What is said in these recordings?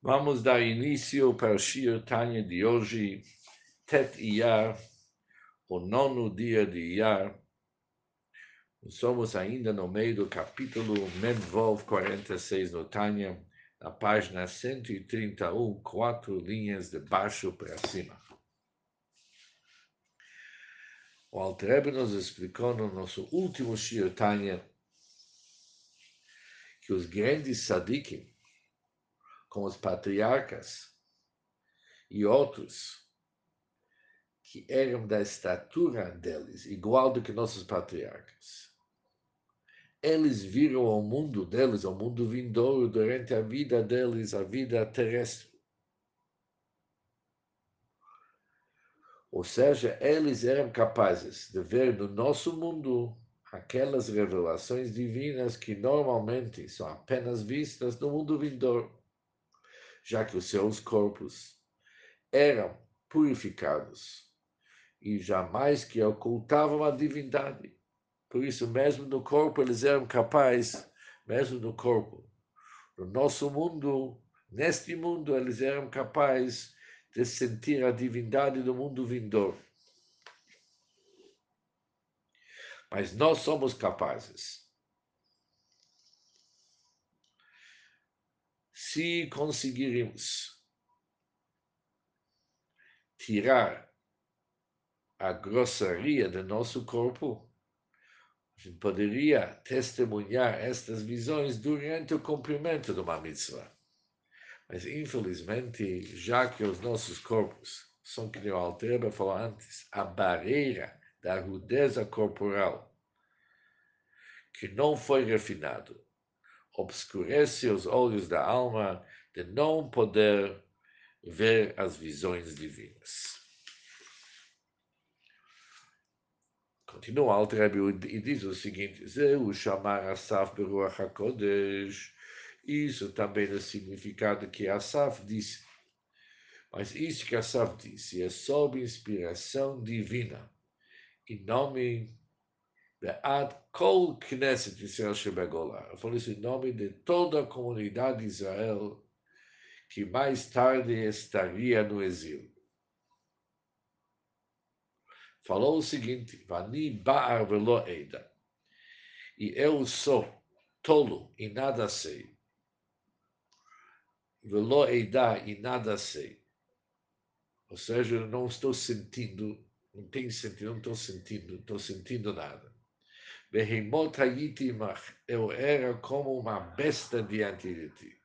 Vamos dar início para o Shir Tanya de hoje, Tet Iyar, o nono dia de Iyar. Somos ainda no meio do capítulo Medvov 46 no Tanya, na página 131, quatro linhas de baixo para cima. O Altrebe nos explicou no nosso último Shir Tanya que os grandes sadikim, com os patriarcas e outros que eram da estatura deles, igual do que nossos patriarcas. Eles viram o mundo deles, o mundo vindouro, durante a vida deles, a vida terrestre. Ou seja, eles eram capazes de ver no nosso mundo aquelas revelações divinas que normalmente são apenas vistas no mundo vindouro já que os seus corpos eram purificados e jamais que ocultavam a divindade. Por isso, mesmo no corpo, eles eram capazes, mesmo no corpo, no nosso mundo, neste mundo, eles eram capazes de sentir a divindade do mundo vindouro. Mas nós somos capazes se conseguirmos tirar a grossaria do nosso corpo, a gente poderia testemunhar estas visões durante o cumprimento de uma mitzvah. Mas, infelizmente, já que os nossos corpos são, que o Alterba falou antes, a barreira da rudeza corporal, que não foi refinado, obscurece os olhos da alma de não poder ver as visões divinas. Continua Alter e diz o seguinte: Zeu chamar Asaf Beruach HaKodesh. Isso também é significado que Asaf disse. Mas isso que Asaf disse é sob inspiração divina, em nome é, ad Kol Knesset Israel Eu falo isso em nome de toda a comunidade de Israel que mais tarde estaria no exílio. Falou o seguinte: Vani Ba'ar Velo Eida. E eu sou tolo e nada sei. Velo Eida e nada sei. Ou seja, eu não estou sentindo, não tenho sentido, não estou sentindo, não estou sentindo nada. Behemot Hayitimach, eu era como uma besta diante de ti.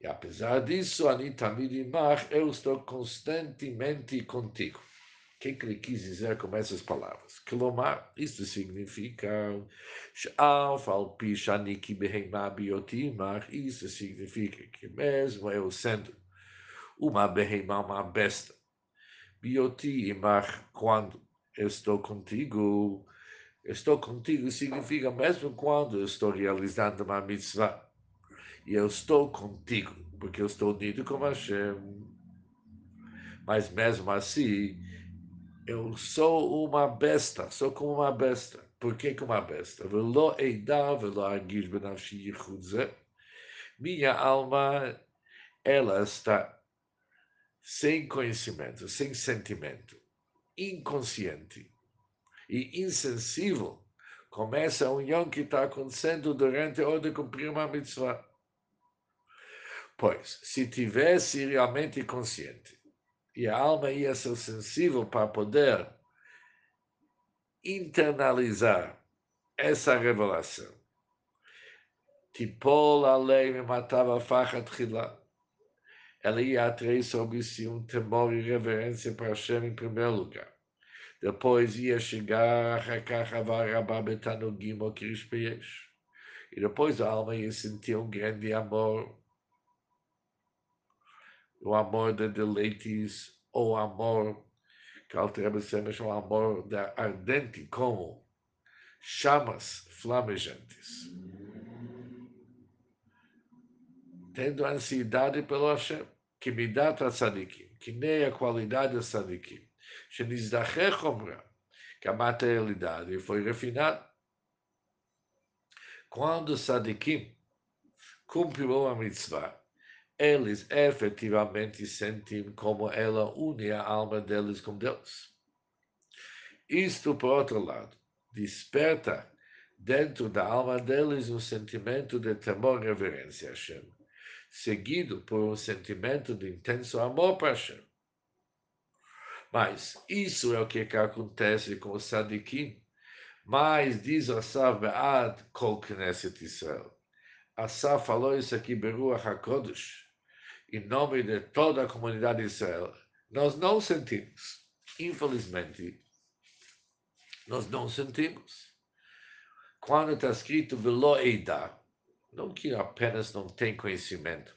E apesar disso, Anitamidimach, eu estou constantemente contigo. O que, ele quis dizer com essas palavras? Kilomar, isto significa isso significa que mesmo eu sendo uma behemah, uma besta, biotimach, quando eu estou contigo, estou contigo significa mesmo quando eu estou realizando uma mitzvah. E eu estou contigo, porque eu estou unido com Hashem. Mas mesmo assim, eu sou uma besta, sou como uma besta. Por que como uma besta? Minha alma, ela está sem conhecimento, sem sentimento, inconsciente e insensível, começa a união que está acontecendo durante a hora de cumprir uma mitzvah. Pois, se tivesse realmente consciente e a alma ia ser sensível para poder internalizar essa revelação, tipol a lei me matava facha tchila, ela ia atrair sobre si um temor e reverência para Hashem em primeiro lugar depois ia chegar a Betanugim ou Krispeias. E depois a alma ia sentir um grande amor, o amor de deleites, ou amor, que sempre chama amor da ardente, como chamas flamejantes. Tendo ansiedade pelo Hashem, que me dá tzadikim, que nem a qualidade do tzadikim que a materialidade foi refinada. Quando os Sadikim cumpriram a mitzvah, eles efetivamente sentem como ela une a alma deles com Deus. Isto, por outro lado, desperta dentro da alma deles um sentimento de temor e reverência a Hashem, seguido por um sentimento de intenso amor para Hashem. Mas isso é o que acontece com o Sadikim. Mas diz Asaf Be'ad Kol Knesset Israel. Asaf falou isso aqui, Beruach HaKodesh, em nome de toda a comunidade de Israel. Nós não sentimos, infelizmente, nós não sentimos. Quando está escrito Velo Eida, não que apenas não tem conhecimento.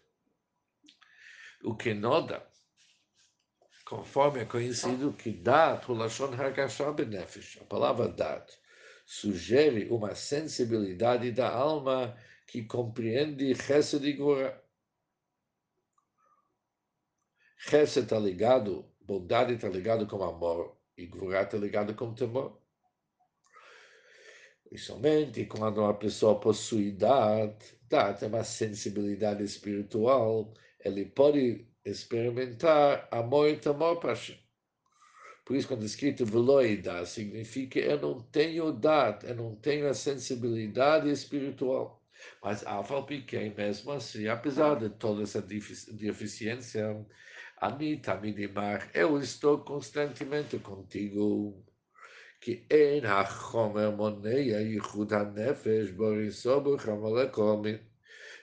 O que nota, conforme é conhecido, que Dat, o Lashon Hakashah Benefesh, a palavra Dat, sugere uma sensibilidade da alma que compreende Chesed e Gvura. Chesed está ligado, bondade está ligado com amor, e Gvura está ligado com temor. E somente quando uma pessoa possui dat, dat é uma sensibilidade espiritual, ele pode experimentar amor e temor para Hashem. Por isso, quando é escrito veloida, significa eu não tenho dat, eu não tenho a sensibilidade espiritual. Mas, Afalpiquem, mesmo assim, apesar de toda essa deficiência, Anita Midimar, eu estou constantemente contigo. כי אין החומר מונע ייחוד הנפש בריסו בחמלה קומית,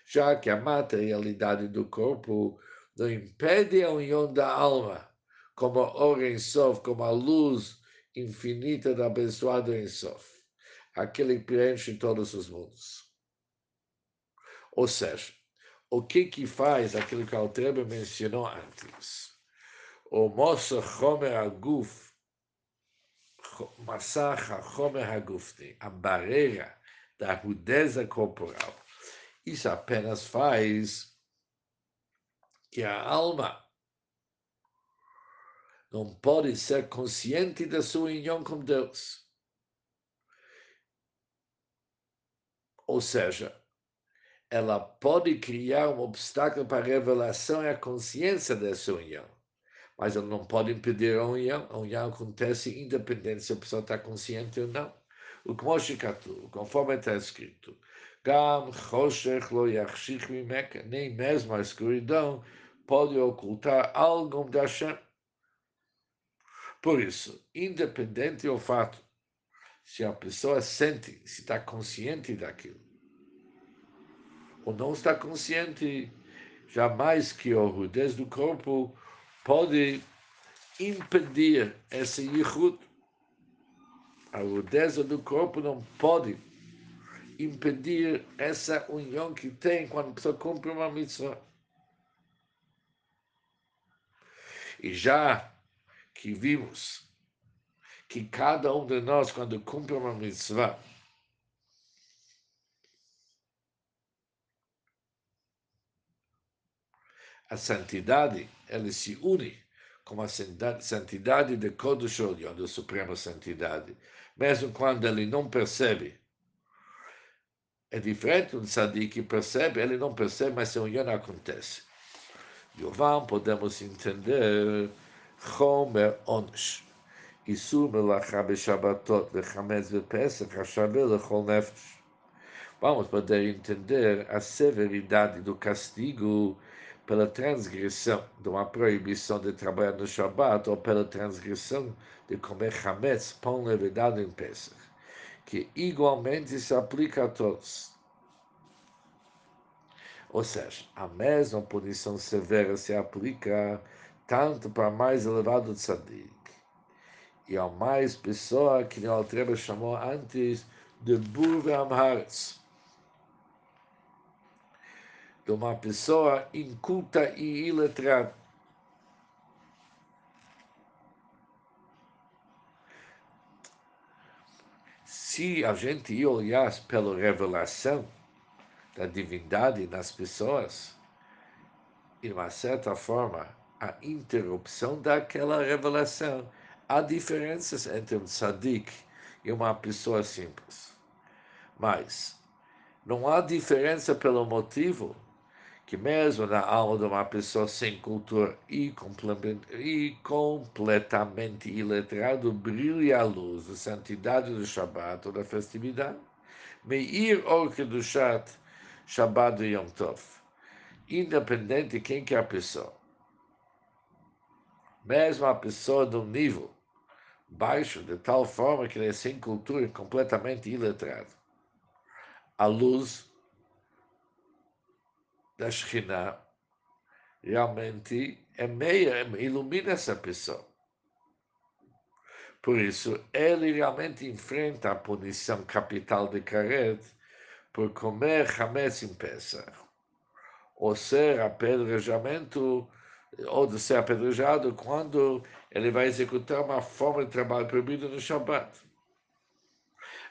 já que a materialidade do corpo não impede a união da alma, como a hora em Sof, como a luz infinita da abençoado em Sof, aquele que preenche todos os mundos. Ou seja, o que que faz aquilo que o Altrebe mencionou antes? O moço Homer Aguf Massach HaChomer HaGufni, a barreira da rudeza corporal. Isso apenas faz que a alma não pode ser consciente da sua união com Deus. Ou seja, ela pode criar um obstáculo para a revelação e a consciência dessa união mas ele não pode impedir a união. A união acontece independente se a pessoa está consciente ou não. O que conforme está escrito, Gam nem mesmo a escuridão pode ocultar algo da Hashem. Por isso, independente do fato se a pessoa sente, se está consciente daquilo, ou não está consciente, jamais que o rudez do corpo pode impedir esse yichud. A rudeza do corpo não pode impedir essa união que tem quando a pessoa cumpre uma mitzvah. E já que vimos que cada um de nós, quando cumpre uma mitzvah, a santidade ele se une com a santidade de Kodesh Olyon, da Suprema Santidade, mesmo quando ele não percebe. É diferente um sadi que percebe, ele não percebe, mas a união acontece. Yovam podemos entender Chomer Onesh. Isur Melachá Beshabatot, Lechametz Bepesach, Hashabé Lechol Nefesh. Vamos poder entender a severidade do castigo pela transgressão de uma proibição de trabalhar no Shabat ou pela transgressão de comer chametz, pão levedado em Pesach, que igualmente se aplica a todos. Ou seja, a mesma punição severa se aplica tanto para mais elevado tzadik e a mais pessoa que o Altreba chamou antes de Burve Amharetz de uma pessoa inculta e iletrada. Se a gente olhar pela revelação da divindade nas pessoas, de uma certa forma, a interrupção daquela revelação. Há diferenças entre um tzadik e uma pessoa simples. Mas não há diferença pelo motivo que mesmo na alma de uma pessoa sem cultura e, e completamente iletrado, brilha a luz da santidade do Shabbat ou da festividade. Meir Or Kedushat Shabbat e Yom Tov. Independente de quem que é a pessoa. Mesmo a pessoa de um nível baixo, de tal forma que ele é sem cultura, completamente iletrado. A luz da Shekhinah realmente é meia, ilumina essa pessoa. Por isso, ele realmente enfrenta a punição capital de Karet por comer Hametz em Pesach, ou ser apedrejamento, ou de ser apedrejado quando ele vai executar uma forma de trabalho proibida no Shabbat.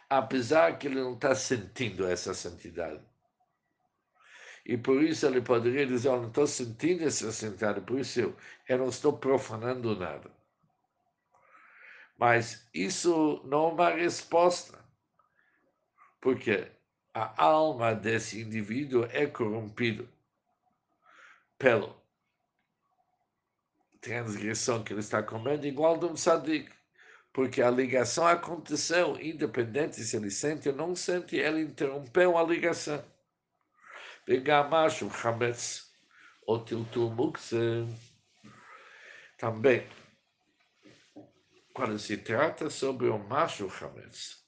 Apesar que ele não está sentindo essa santidade. E por isso ele poderia dizer, eu não estou sentindo essa santidade, por isso eu, eu não estou profanando nada. Mas isso não é uma resposta. Porque a alma desse indivíduo é corrompida pela transgressão que ele está comendo, igual de um sadik. Porque a ligação aconteceu, independente se ele sente ou não sente, ele interrompeu a ligação. Vegamash, o Hametz, o Tiltul Mukse, também, quando se trata sobre o macho Hametz,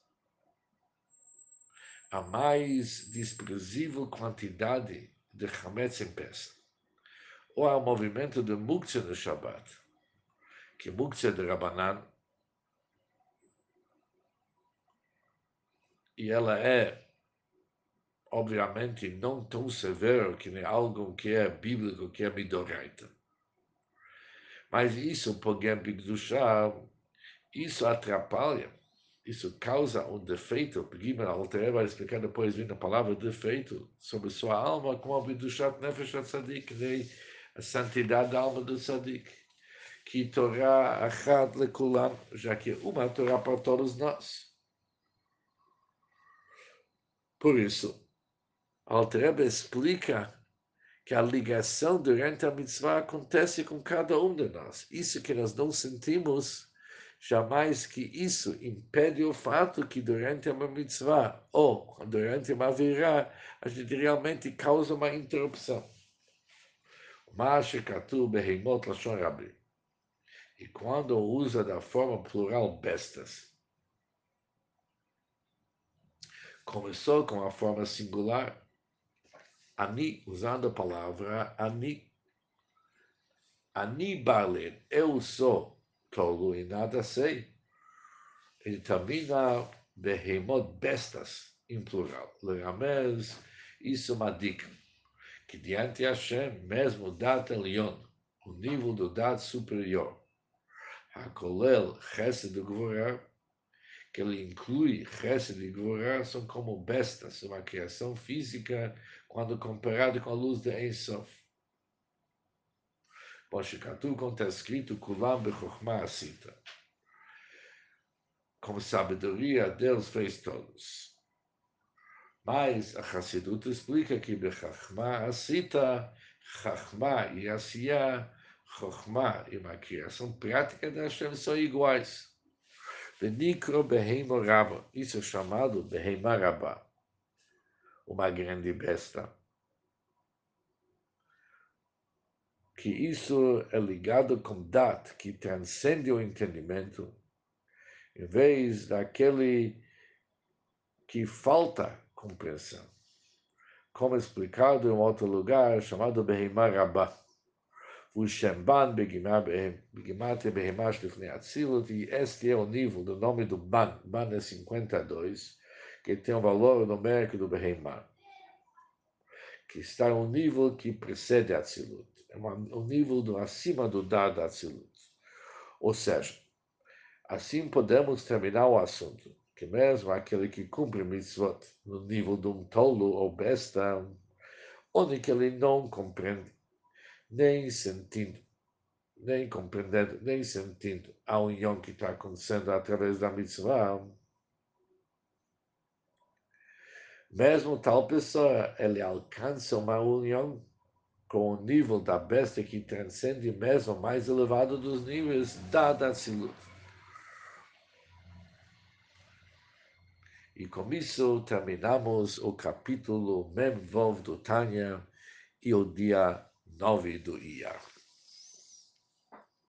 a mais desprezível quantidade de Hametz em peça. Ou ao movimento de Muktzah no Shabbat, que Muktzah de Rabanan, e ela é, obviamente, não tão severa que nem algo que é bíblico, que é Midoraita. Mas isso, por chá, isso atrapalha isso causa um defeito. Gimel Alter vai explicar depois, vindo a palavra defeito, sobre sua alma, como o Bidushat Nefesh Tzadik, nem a santidade da alma do Tzadik. Que Torá Achad Lekulam, já que uma Torá para todos nós. Por isso, Alter explica que a ligação durante a mitzvah acontece com cada um de nós. Isso que nós não sentimos jamais que isso impede o fato que durante uma mitzvah ou durante uma virá, a gente realmente causa uma interrupção. E quando usa da forma plural bestas, começou com a forma singular, ani, usando a palavra ani. Ani Barlen, eu sou tolo e nada sei. Ele termina behemot bestas, em plural. Leramez, isso é uma dica. Que diante de Hashem, mesmo dat elion, o nível do dat superior, Hakolel, Chesed de Gvorá, que ele inclui Chesed e Gvorá, são como bestas, uma criação física, quando comparado com a luz de Ensof. Moshikatu, como está escrito, Kulam Bechokhmah Asita. Com sabedoria, Deus fez todos. Mas a Hassidut explica que Bechachmah Asita, Chachmah e Asiya, Chokhmah e uma criação prática da Hashem são iguais. Benikro Beheimo Rabba, isso é chamado Beheima Rabba, uma grande besta. Que isso é ligado com dat, que transcende o entendimento, em vez daquele que falta compreensão. Como explicado em outro lugar, chamado Behemah Rabbah. O Shemban Begimat Behemash Lifnei Atzilut, e este é o nível do nome do Ban, Ban é 52, que tem o valor numérico do Behemah, que está no nível que precede Atzilut o nível do acima do dado Atzilut. Ou seja, assim podemos terminar o assunto, que mesmo aquele que cumpre mitzvot no nível de um tolo ou besta, onde que ele não compreende, nem sentindo, nem compreendendo, nem sentindo a união que está acontecendo através da mitzvah, mesmo tal pessoa, ele alcança uma união com o nível da besta que transcende mesmo o mais elevado dos níveis da Datzilut. E com isso terminamos o capítulo Memvov do Tânia e o dia 9 do Iyar.